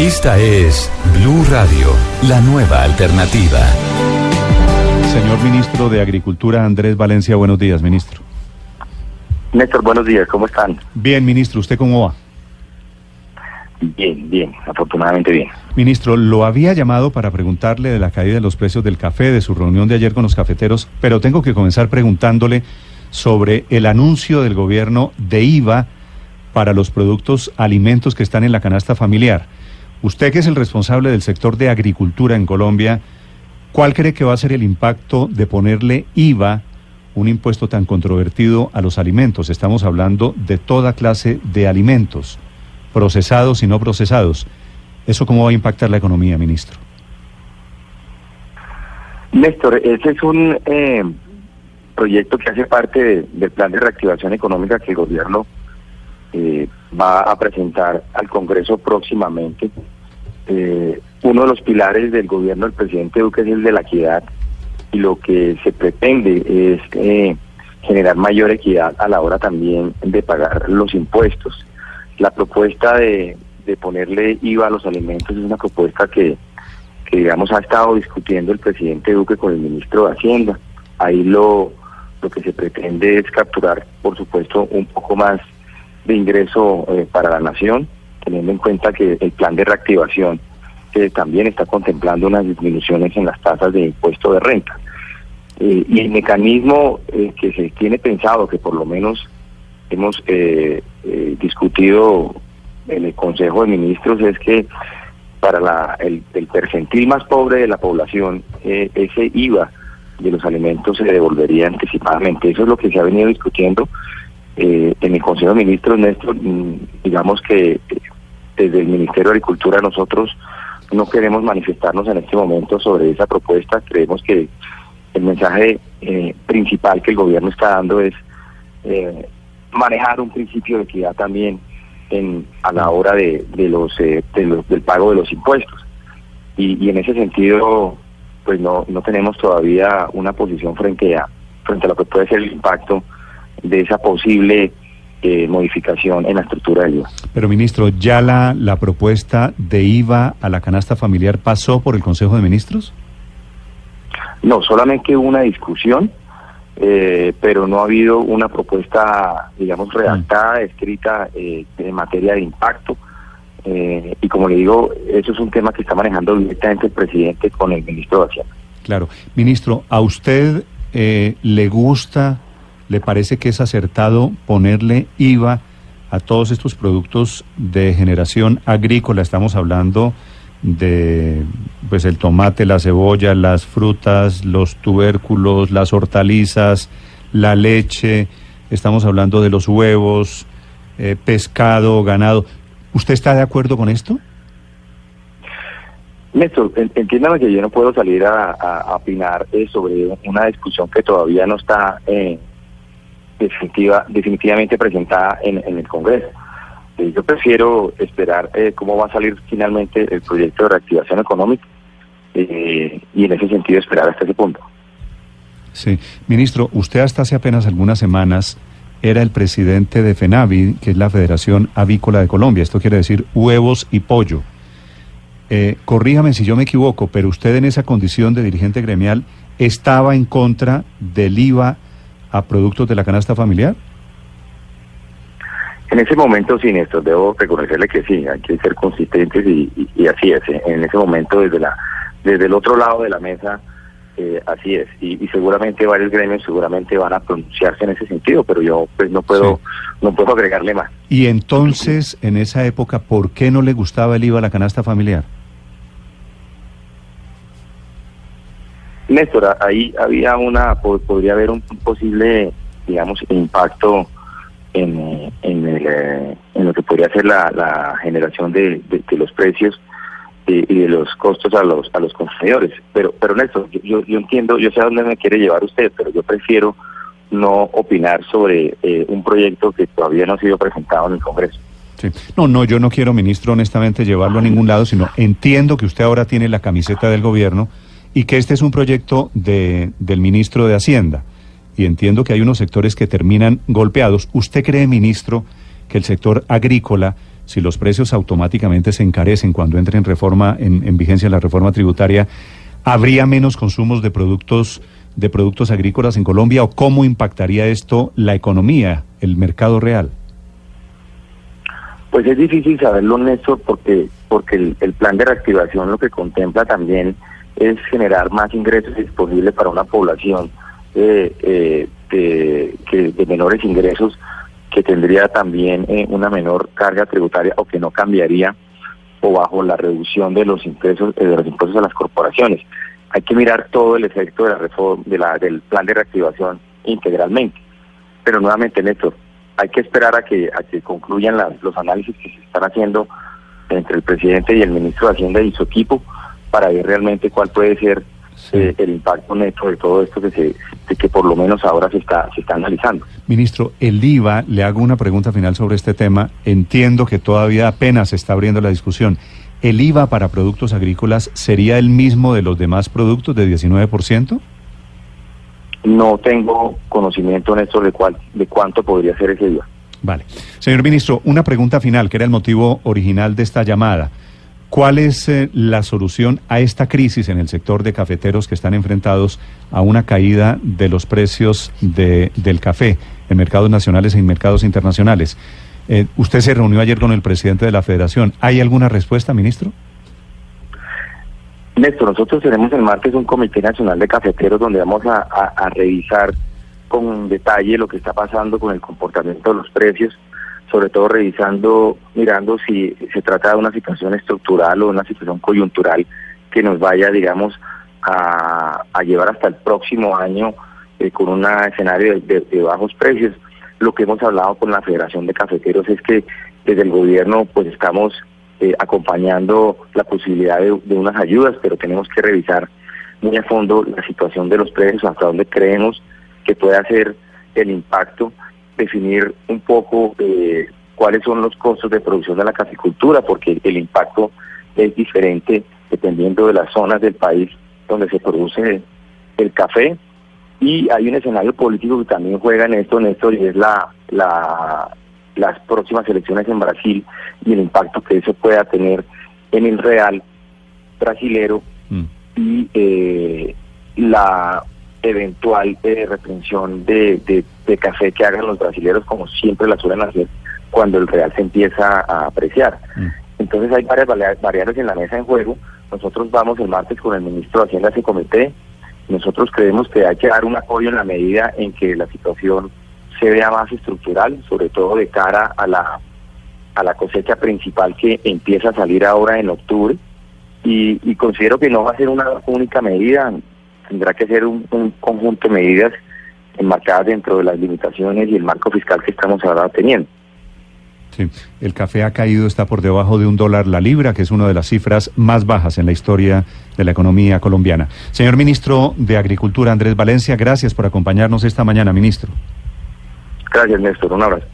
Esta es Blue Radio, la nueva alternativa. Señor ministro de Agricultura, Andrés Valencia, buenos días, ministro. Néstor, buenos días, ¿cómo están? Bien, ministro, ¿usted cómo va? Bien, bien, afortunadamente bien. Ministro, lo había llamado para preguntarle de la caída de los precios del café, de su reunión de ayer con los cafeteros, pero tengo que comenzar preguntándole sobre el anuncio del gobierno de IVA para los productos alimentos que están en la canasta familiar. Usted que es el responsable del sector de agricultura en Colombia, ¿cuál cree que va a ser el impacto de ponerle IVA, un impuesto tan controvertido, a los alimentos? Estamos hablando de toda clase de alimentos, procesados y no procesados. ¿Eso cómo va a impactar la economía, ministro? Néstor, ese es un eh, proyecto que hace parte del plan de reactivación económica que el gobierno eh, va a presentar al Congreso próximamente. Eh, uno de los pilares del gobierno del presidente Duque es el de la equidad y lo que se pretende es eh, generar mayor equidad a la hora también de pagar los impuestos. La propuesta de, ponerle IVA a los alimentos es una propuesta que, que, digamos, ha estado discutiendo el presidente Duque con el ministro de Hacienda. Ahí lo, lo que se pretende es capturar, por supuesto, un poco más de ingreso eh, para la nación, teniendo en cuenta que el plan de reactivación que también está contemplando unas disminuciones en las tasas de impuesto de renta. Eh, y el mecanismo eh, que se tiene pensado, que por lo menos hemos discutido en el Consejo de Ministros, es que para la, el, el percentil más pobre de la población, ese IVA de los alimentos se devolvería anticipadamente. Eso es lo que se ha venido discutiendo eh, en el Consejo de Ministros, Néstor, mm, digamos que eh, desde el Ministerio de Agricultura nosotros no queremos manifestarnos en este momento sobre esa propuesta. Creemos que el mensaje eh, principal que el gobierno está dando es manejar un principio de equidad también en, a la hora de, de los, de los del pago de los impuestos. Y, y en ese sentido, pues no, no tenemos todavía una posición frente a, frente a lo que puede ser el impacto de esa posible eh, modificación en la estructura del IVA. Pero, ministro, ¿ya la, la propuesta de IVA a la canasta familiar pasó por el Consejo de Ministros? No, solamente hubo una discusión, eh, pero no ha habido una propuesta, digamos, redactada, mm. escrita eh, en materia de impacto. Eh, y como le digo, eso es un tema que está manejando directamente el presidente con el ministro de Hacienda. Claro. Ministro, ¿a usted eh, le gusta ¿Le parece que es acertado ponerle IVA a todos estos productos de generación agrícola? Estamos hablando de pues el tomate, la cebolla, las frutas, los tubérculos, las hortalizas, la leche, estamos hablando de los huevos, eh, pescado, ganado. ¿Usted está de acuerdo con esto? Néstor, entiéndame que yo no puedo salir a, opinar eh, sobre una discusión que todavía no está eh, definitiva, definitivamente presentada en, el Congreso. Eh, yo prefiero esperar eh, cómo va a salir finalmente el proyecto de reactivación económica eh, y en ese sentido esperar hasta ese punto. Sí, ministro, usted hasta hace apenas algunas semanas era el presidente de FENAVI, que es la Federación Avícola de Colombia, esto quiere decir huevos y pollo. corríjame si yo me equivoco, pero usted en esa condición de dirigente gremial estaba en contra del IVA a productos de la canasta familiar? En ese momento sí, Néstor, debo reconocerle que sí, hay que ser consistentes y, así es. ¿eh? En ese momento, desde la desde el otro lado de la mesa, eh, así es. Y, seguramente varios gremios seguramente van a pronunciarse en ese sentido, pero yo pues no puedo no puedo agregarle más. Y entonces, en esa época, ¿por qué no le gustaba el IVA a la canasta familiar? Néstor, ahí había una, podría haber un posible, digamos, impacto en, en, eh, en lo que podría ser la, generación de, los precios y, de los costos a los a los consumidores. Pero, pero Néstor, yo, yo entiendo, yo sé a dónde me quiere llevar usted, pero yo prefiero no opinar sobre eh, un proyecto que todavía no ha sido presentado en el Congreso. No, no, yo no quiero, ministro, honestamente llevarlo a ningún lado, sino entiendo que usted ahora tiene la camiseta del gobierno y que este es un proyecto de, del ministro de Hacienda. Y entiendo que hay unos sectores que terminan golpeados. ¿Usted cree, ministro, que el sector agrícola si los precios automáticamente se encarecen cuando entre en reforma, en, en vigencia la reforma tributaria, ¿habría menos consumos de productos de productos agrícolas en Colombia o cómo impactaría esto la economía, el mercado real? Pues es difícil saberlo, Néstor, porque, porque el, plan de reactivación lo que contempla también es generar más ingresos disponibles para una población eh, eh, de, que, de menores ingresos que tendría también eh, una menor carga tributaria o que no cambiaría o bajo la reducción de los impuestos de los impuestos a las corporaciones. Hay que mirar todo el efecto de la reforma de la, del plan de reactivación integralmente. Pero nuevamente, Néstor, hay que esperar a que, a que concluyan los análisis que se están haciendo entre el presidente y el ministro de Hacienda y su equipo para ver realmente cuál puede ser eh, el impacto neto de todo esto que se que por lo menos ahora se está se está analizando. Ministro, el IVA, le hago una pregunta final sobre este tema. Entiendo que todavía apenas se está abriendo la discusión. ¿El IVA para productos agrícolas sería el mismo de los demás productos de 19%? no tengo conocimiento en esto de, cuál, de cuánto podría ser ese día. Vale. Señor ministro, una pregunta final, que era el motivo original de esta llamada. ¿Cuál es eh, la solución a esta crisis en el sector de cafeteros que están enfrentados a una caída de los precios de, del café en mercados nacionales y en mercados internacionales? Eh, usted se reunió ayer con el presidente de la federación. ¿Hay alguna respuesta, ministro? Néstor, nosotros tenemos el martes un Comité Nacional de Cafeteros donde vamos a, revisar con detalle lo que está pasando con el comportamiento de los precios, sobre todo revisando, mirando si se trata de una situación estructural o una situación coyuntural que nos vaya, digamos, a, llevar hasta el próximo año eh, con un escenario de, bajos precios. Lo que hemos hablado con la Federación de Cafeteros es que desde el gobierno pues estamos eh, acompañando la posibilidad de, unas ayudas, pero tenemos que revisar muy a fondo la situación de los precios, hasta dónde creemos que puede ser el impacto, definir un poco eh, cuáles son los costos de producción de la caficultura, porque el impacto es diferente dependiendo de las zonas del país donde se produce el café. Y hay un escenario político que también juega en esto, Néstor, y es la, la, las próximas elecciones en Brasil y el impacto que eso pueda tener en el real brasilero mm. y eh, la eventual eh, reprensión de, de, café que hagan los brasileros como siempre la suelen hacer cuando el real se empieza a apreciar. Mm. Entonces hay varias variables en la mesa en juego. Nosotros vamos el martes con el ministro de Hacienda a ese comité. Nosotros creemos que hay que dar un apoyo en la medida en que la situación se vea más estructural, sobre todo de cara a la, a la cosecha principal que empieza a salir ahora en octubre. Y, considero que no va a ser una única medida, tendrá que ser un, conjunto de medidas enmarcadas dentro de las limitaciones y el marco fiscal que estamos ahora teniendo. Sí, el café ha caído, está por debajo de un dólar la libra, que es una de las cifras más bajas en la historia de la economía colombiana. Señor ministro de Agricultura, Andrés Valencia, gracias por acompañarnos esta mañana, ministro. Gracias, Néstor. Un abrazo.